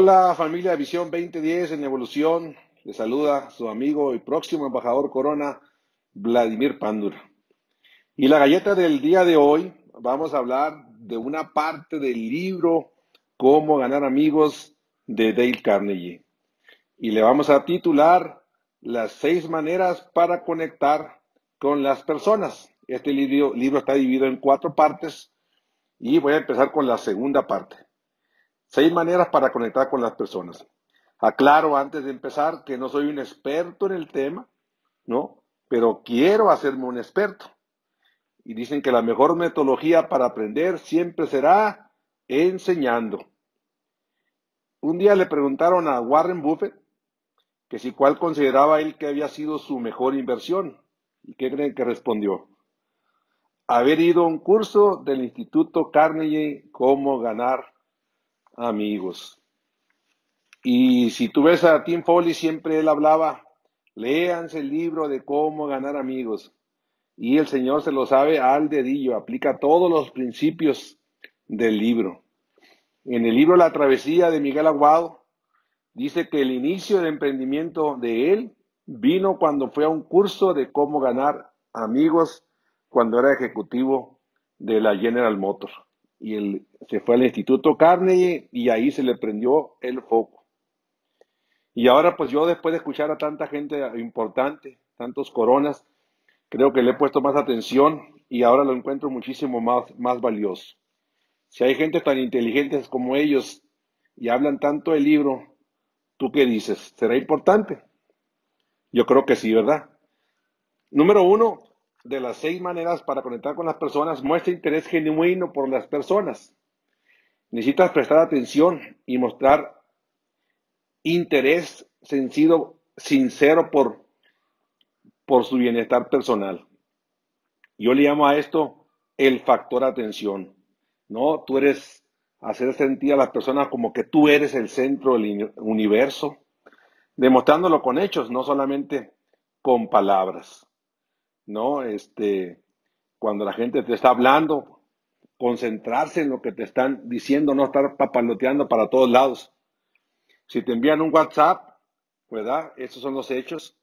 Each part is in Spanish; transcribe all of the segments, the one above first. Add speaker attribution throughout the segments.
Speaker 1: Hola familia Visión 2010 en Evolución. Les saluda su amigo y próximo embajador Corona, Vladimir Pandur. Y la galleta del día de hoy, vamos a hablar de una parte del libro Cómo ganar amigos de Dale Carnegie. Y le vamos a titular Las seis maneras para conectar con las personas. Este libro, libro está dividido en cuatro partes y voy a empezar con la segunda parte. Seis maneras para conectar con las personas. Aclaro antes de empezar que no soy un experto en el tema, ¿no? Pero quiero hacerme un experto. Y dicen que la mejor metodología para aprender siempre será enseñando. Un día le preguntaron a Warren Buffett que si cuál consideraba él que había sido su mejor inversión. ¿Y qué creen que respondió? Haber ido a un curso del Instituto Carnegie, cómo ganar amigos. Y si tú ves a Tim Foley, siempre él hablaba, léanse el libro de cómo ganar amigos. Y el Señor se lo sabe al dedillo, aplica todos los principios del libro. En el libro La travesía de Miguel Aguado, dice que el inicio del emprendimiento de él vino cuando fue a un curso de cómo ganar amigos cuando era ejecutivo de la General Motors y él se fue al Instituto Carnegie y ahí se le prendió el foco. Y ahora pues yo después de escuchar a tanta gente importante, tantos coronas, creo que le he puesto más atención y ahora lo encuentro muchísimo más, más valioso. Si hay gente tan inteligentes como ellos y hablan tanto del libro, ¿tú qué dices? ¿Será importante? Yo creo que sí, ¿verdad? Número uno, de las seis maneras para conectar con las personas, muestra interés genuino por las personas. Necesitas prestar atención y mostrar interés sencillo, sincero por, por su bienestar personal. Yo le llamo a esto el factor atención. ¿No? Tú eres hacer sentir a las personas como que tú eres el centro del universo, demostrándolo con hechos, no solamente con palabras. ¿No? Este, cuando la gente te está hablando, concentrarse en lo que te están diciendo, no estar papaloteando para todos lados. Si te envían un WhatsApp, ¿verdad? Esos son los hechos.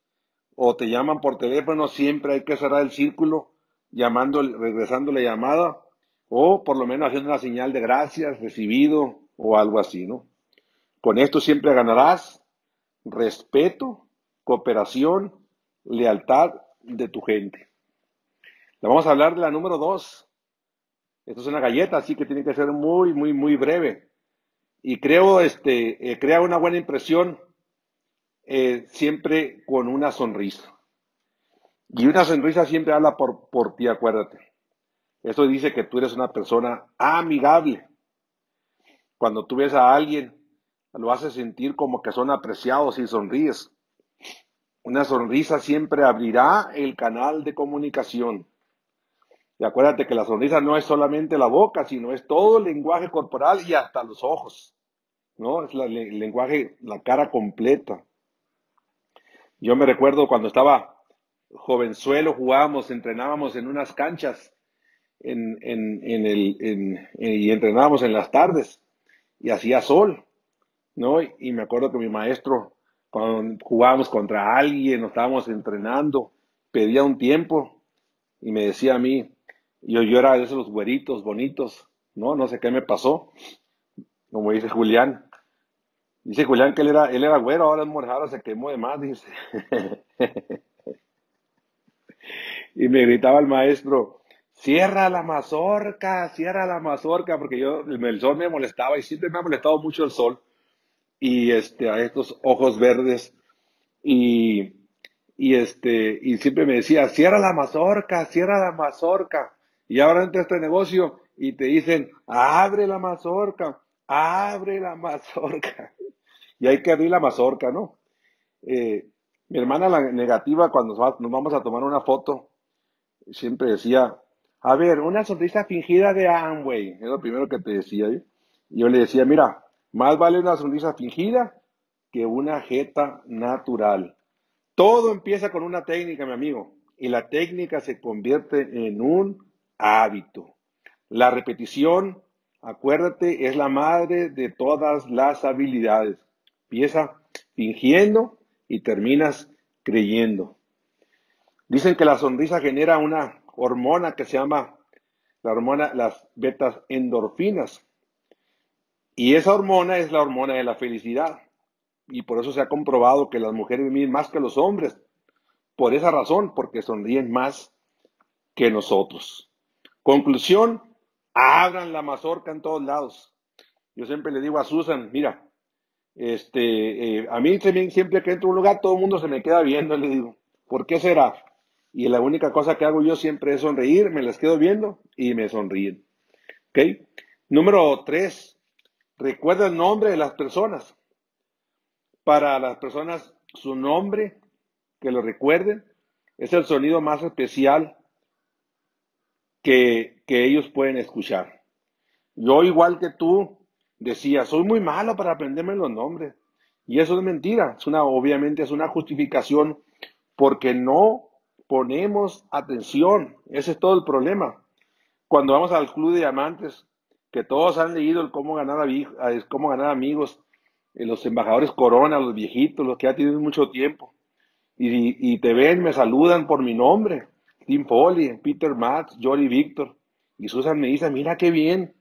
Speaker 1: O te llaman por teléfono, siempre hay que cerrar el círculo, llamando, regresando la llamada, o por lo menos haciendo una señal de gracias, recibido, o algo así, ¿no? Con esto siempre ganarás respeto, cooperación, lealtad de tu gente. Le vamos a hablar de la número dos. Esto es una galleta, así que tiene que ser muy, muy, muy breve. Y creo, este, eh, crea una buena impresión eh, siempre con una sonrisa. Y una sonrisa siempre habla por, por ti, acuérdate. Esto dice que tú eres una persona amigable. Cuando tú ves a alguien, lo haces sentir como que son apreciados y sonríes. Una sonrisa siempre abrirá el canal de comunicación. Y acuérdate que la sonrisa no es solamente la boca, sino es todo el lenguaje corporal y hasta los ojos. ¿No? Es el lenguaje, la cara completa. Yo me recuerdo cuando estaba jovenzuelo, jugábamos, entrenábamos en unas canchas en, el, y entrenábamos en las tardes y hacía sol, ¿no? Y me acuerdo que mi maestro cuando jugábamos contra alguien, nos estábamos entrenando, pedía un tiempo y me decía a mí, yo, yo era de esos güeritos bonitos, ¿no? No sé qué me pasó, como dice Julián. Dice Julián que él era, él era güero, ahora es morado, se quemó de más, dice. y me gritaba el maestro, cierra la mazorca, cierra la mazorca, porque yo, el sol me molestaba y siempre me ha molestado mucho el sol y este, a estos ojos verdes y, y, este, y siempre me decía, cierra la mazorca, cierra la mazorca. Y ahora entra este negocio y te dicen, abre la mazorca, abre la mazorca. Y hay que abrir la mazorca, ¿no? Eh, mi hermana, la negativa, cuando nos vamos a tomar una foto, siempre decía, a ver, una sonrisa fingida de Amway, es lo primero que te decía. ¿eh? Yo le decía, mira, más vale una sonrisa fingida que una jeta natural. Todo empieza con una técnica, mi amigo, y la técnica se convierte en un hábito. La repetición acuérdate, es la madre de todas las habilidades. Empieza fingiendo y terminas creyendo. Dicen que la sonrisa genera una hormona que se llama la hormona, las betas endorfinas. Y esa hormona es la hormona de la felicidad. Y por eso se ha comprobado que las mujeres viven más que los hombres. Por esa razón, porque sonríen más que nosotros. Conclusión, abran la mazorca en todos lados. Yo siempre le digo a Susan, mira, este, eh, a mí siempre que entro a un lugar todo el mundo se me queda viendo, le digo, ¿por qué será? Y la única cosa que hago yo siempre es sonreír, me las quedo viendo y me sonríen. ¿Ok? Número tres, recuerda el nombre de las personas. Para las personas, su nombre, que lo recuerden, es el sonido más especial que, que ellos pueden escuchar. Yo, igual que tú, decía, soy muy malo para aprenderme los nombres. Y eso es mentira. Es una, obviamente es una justificación porque no ponemos atención. Ese es todo el problema. Cuando vamos al club de diamantes, que todos han leído el cómo ganar, amigos, eh, los embajadores Corona, los viejitos, los que ya tienen mucho tiempo, y, te ven, me saludan por mi nombre, Tim Foley, Peter Matt, Jory Victor, y Susan me dice, mira qué bien,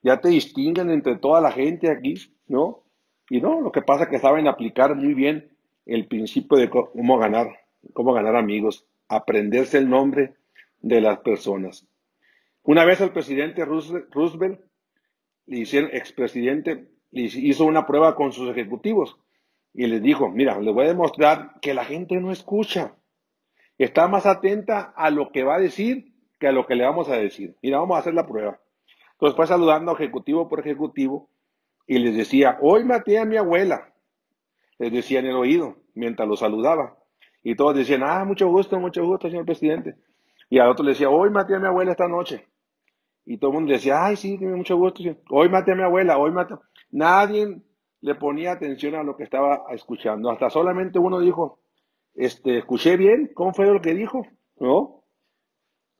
Speaker 1: ya te distinguen entre toda la gente aquí, ¿no? Y no, lo que pasa es que saben aplicar muy bien el principio de cómo ganar, cómo ganar amigos, aprenderse el nombre de las personas. Una vez el presidente Roosevelt, le hicieron, expresidente, hizo una prueba con sus ejecutivos y les dijo, mira, les voy a demostrar que la gente no escucha, está más atenta a lo que va a decir que a lo que le vamos a decir. Mira, vamos a hacer la prueba. Entonces fue saludando ejecutivo por ejecutivo y les decía, hoy maté a mi abuela. Les decía en el oído mientras lo saludaba. Y todos decían, ah, mucho gusto, mucho gusto, señor presidente. Y al otro le decía, hoy maté a mi abuela esta noche. Y todo el mundo decía, ay, sí, mucho gusto. Hoy maté a mi abuela, hoy maté. Nadie le ponía atención a lo que estaba escuchando. Hasta solamente uno dijo, este, escuché bien, ¿cómo fue lo que dijo? ¿No?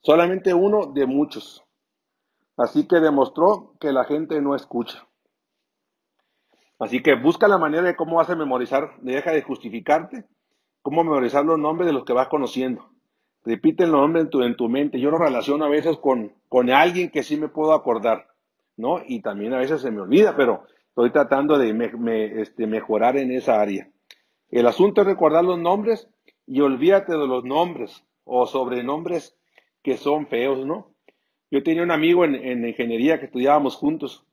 Speaker 1: Solamente uno de muchos. Así que demostró que la gente no escucha. Así que busca la manera de cómo vas a memorizar, deja de justificarte, cómo memorizar los nombres de los que vas conociendo. Repite el nombre en tu, en tu mente. Yo lo relaciono a veces con, con alguien que sí me puedo acordar, ¿no? Y también a veces se me olvida, pero estoy tratando de este, mejorar en esa área. El asunto es recordar los nombres y olvídate de los nombres o sobrenombres que son feos, ¿no? Yo tenía un amigo en, ingeniería que estudiábamos juntos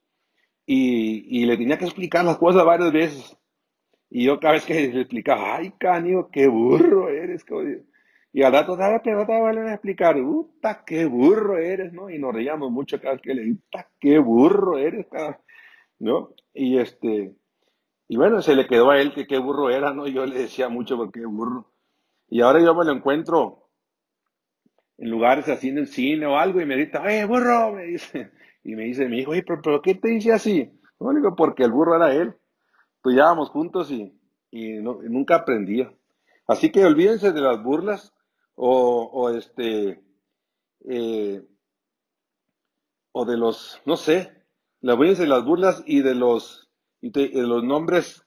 Speaker 1: y, le tenía que explicar las cosas varias veces. Y yo cada vez que le explicaba, ay, Canio, qué burro eres. Y al rato, dale, pero te a explicar, puta, qué burro eres, ¿no? Y nos reíamos mucho cada vez que le digo, puta, qué burro eres, ¿no? Y este, y bueno, se le quedó a él que qué burro era, ¿no? Yo le decía mucho, porque qué burro. Y ahora yo me lo encuentro en lugares así en el cine o algo y me grita, ¡eh, burro! Me dice. Y me dice mi hijo, pero, pero ¿qué te dice así? No, digo, porque el burro era él. Estudiábamos juntos y, y, nunca aprendía. Así que olvídense de las burlas o, o este, eh, o de los, no sé, olvídense de las burlas y de los, y de los nombres,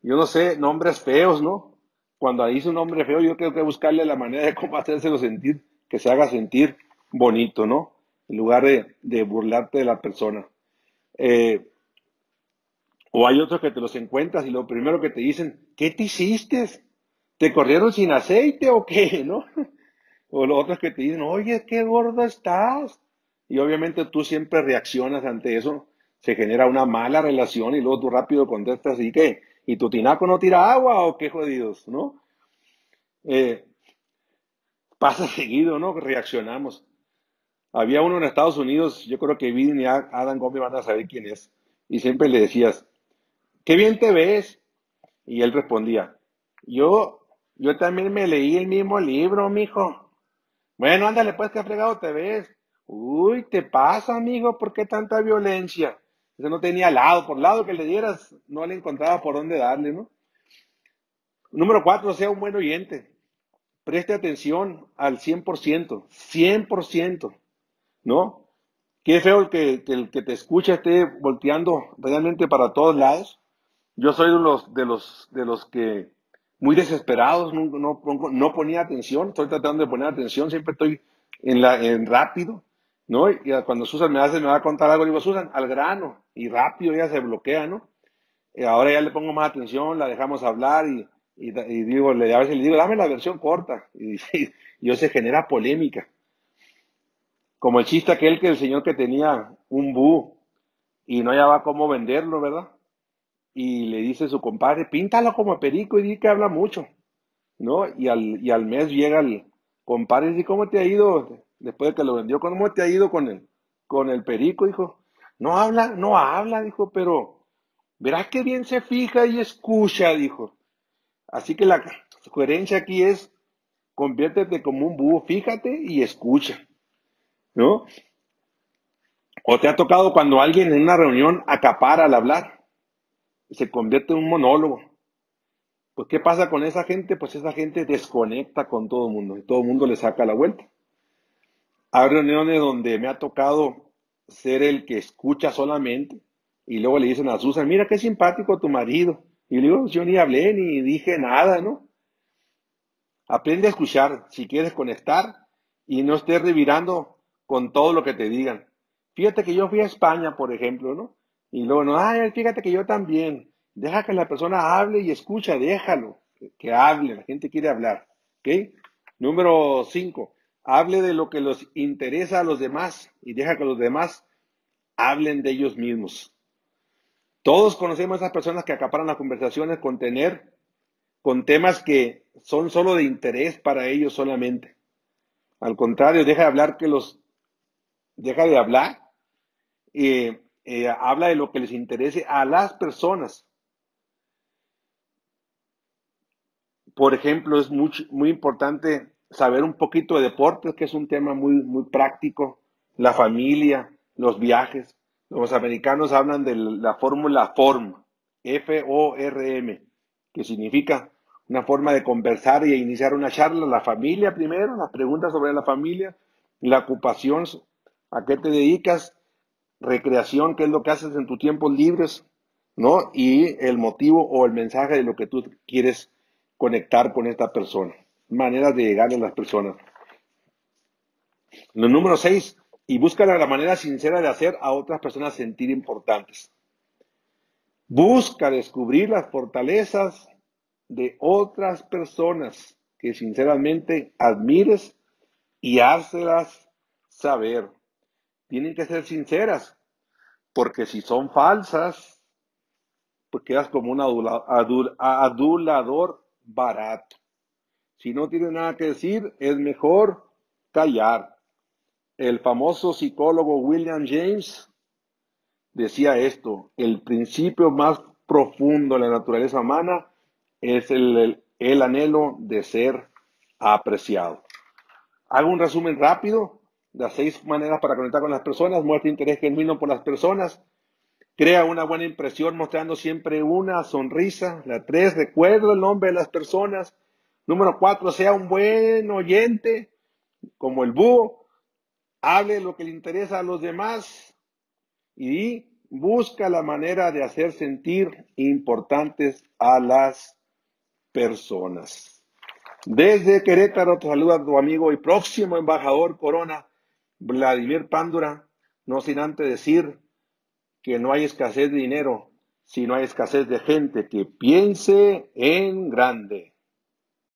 Speaker 1: yo no sé, nombres feos, ¿no? cuando dice un hombre feo, yo tengo que buscarle la manera de cómo hacérselo sentir, que se haga sentir bonito, ¿no? En lugar de, burlarte de la persona. Eh, o hay otros que te los encuentras y lo primero que te dicen, ¿qué te hiciste? ¿Te corrieron sin aceite o qué? ¿No? O los otros que te dicen, oye, qué gordo estás. Y obviamente tú siempre reaccionas ante eso. Se genera una mala relación y luego tú rápido contestas, ¿y qué? ¿Y tu tinaco no tira agua o qué jodidos, no? Eh, pasa seguido, ¿no? Reaccionamos. Había uno en Estados Unidos, yo creo que Biden y Adam Gómez van a saber quién es, y siempre le decías, qué bien te ves. Y él respondía, yo, yo también me leí el mismo libro, mijo. Bueno, ándale, pues, qué fregado te ves. Uy, te pasa, amigo, ¿por qué tanta violencia? Ese no tenía lado, por lado que le dieras, no le encontraba por dónde darle, ¿no? Número cuatro, sea un buen oyente. Preste atención al 100%, 100%, ¿no? Qué feo el que, el que te escucha esté volteando realmente para todos lados. Yo soy de los, de los, de los que muy desesperados, no, no, ponía atención, estoy tratando de poner atención, siempre estoy en, la, en rápido, ¿no? Y cuando Susan me hace, me va a contar algo, digo, Susan, al grano, y rápido ya se bloquea, ¿no? Y ahora ya le pongo más atención, la dejamos hablar y, y, digo, le, a veces le digo, dame la versión corta, y, y, yo se genera polémica. Como el chiste aquel que el señor que tenía un bu y no hallaba cómo venderlo, ¿verdad? Y le dice su compadre, píntalo como perico y di que habla mucho, ¿no? Y al, y al mes llega el compadre y dice, ¿cómo te ha ido? Después de que lo vendió, ¿cómo te ha ido con el, con el perico? Dijo, no habla, no habla, dijo, pero verás qué bien se fija y escucha, dijo. Así que la coherencia aquí es, conviértete como un búho, fíjate y escucha. ¿no? O te ha tocado cuando alguien en una reunión acapara al hablar se convierte en un monólogo. Pues, ¿qué pasa con esa gente? Pues esa gente desconecta con todo el mundo y todo el mundo le saca la vuelta. Hay reuniones donde me ha tocado ser el que escucha solamente y luego le dicen a Susan, mira qué simpático tu marido. Y le digo, yo ni hablé ni dije nada, ¿no? Aprende a escuchar si quieres conectar y no estés revirando con todo lo que te digan. Fíjate que yo fui a España, por ejemplo, ¿no? Y luego, no, ay, fíjate que yo también. Deja que la persona hable y escucha, déjalo, que, hable, la gente quiere hablar. ¿Ok? Número cinco, hable de lo que los interesa a los demás y deja que los demás hablen de ellos mismos. Todos conocemos a esas personas que acaparan las conversaciones con tener, con temas que son solo de interés para ellos solamente. Al contrario, deja de hablar que los deja de hablar, y eh, habla de lo que les interese a las personas. Por ejemplo, es muy, muy importante saber un poquito de deportes, que es un tema muy, muy práctico, la familia, los viajes. Los americanos hablan de la fórmula FORM, F-O-R-M, que significa una forma de conversar y iniciar una charla, la familia primero, las preguntas sobre la familia, la ocupación a qué te dedicas, recreación, qué es lo que haces en tus tiempos libres, ¿no? Y el motivo o el mensaje de lo que tú quieres conectar con esta persona. Maneras de llegar a las personas. Lo número seis, y busca la manera sincera de hacer a otras personas sentir importantes. Busca descubrir las fortalezas de otras personas que sinceramente admires y házselas saber tienen que ser sinceras, porque si son falsas, pues quedas como un adulador barato. Si no tiene nada que decir, es mejor callar. El famoso psicólogo William James decía esto, el principio más profundo de la naturaleza humana es el, el anhelo de ser apreciado. Hago un resumen rápido las seis maneras para conectar con las personas, muestra interés genuino por las personas, crea una buena impresión mostrando siempre una sonrisa. La tres, recuerda el nombre de las personas. Número cuatro, sea un buen oyente, como el búho, hable lo que le interesa a los demás y busca la manera de hacer sentir importantes a las personas. Desde Querétaro te saluda tu amigo y próximo embajador Corona, Vladimir Pándura, no sin antes decir que no hay escasez de dinero, sino hay escasez de gente que piense en grande.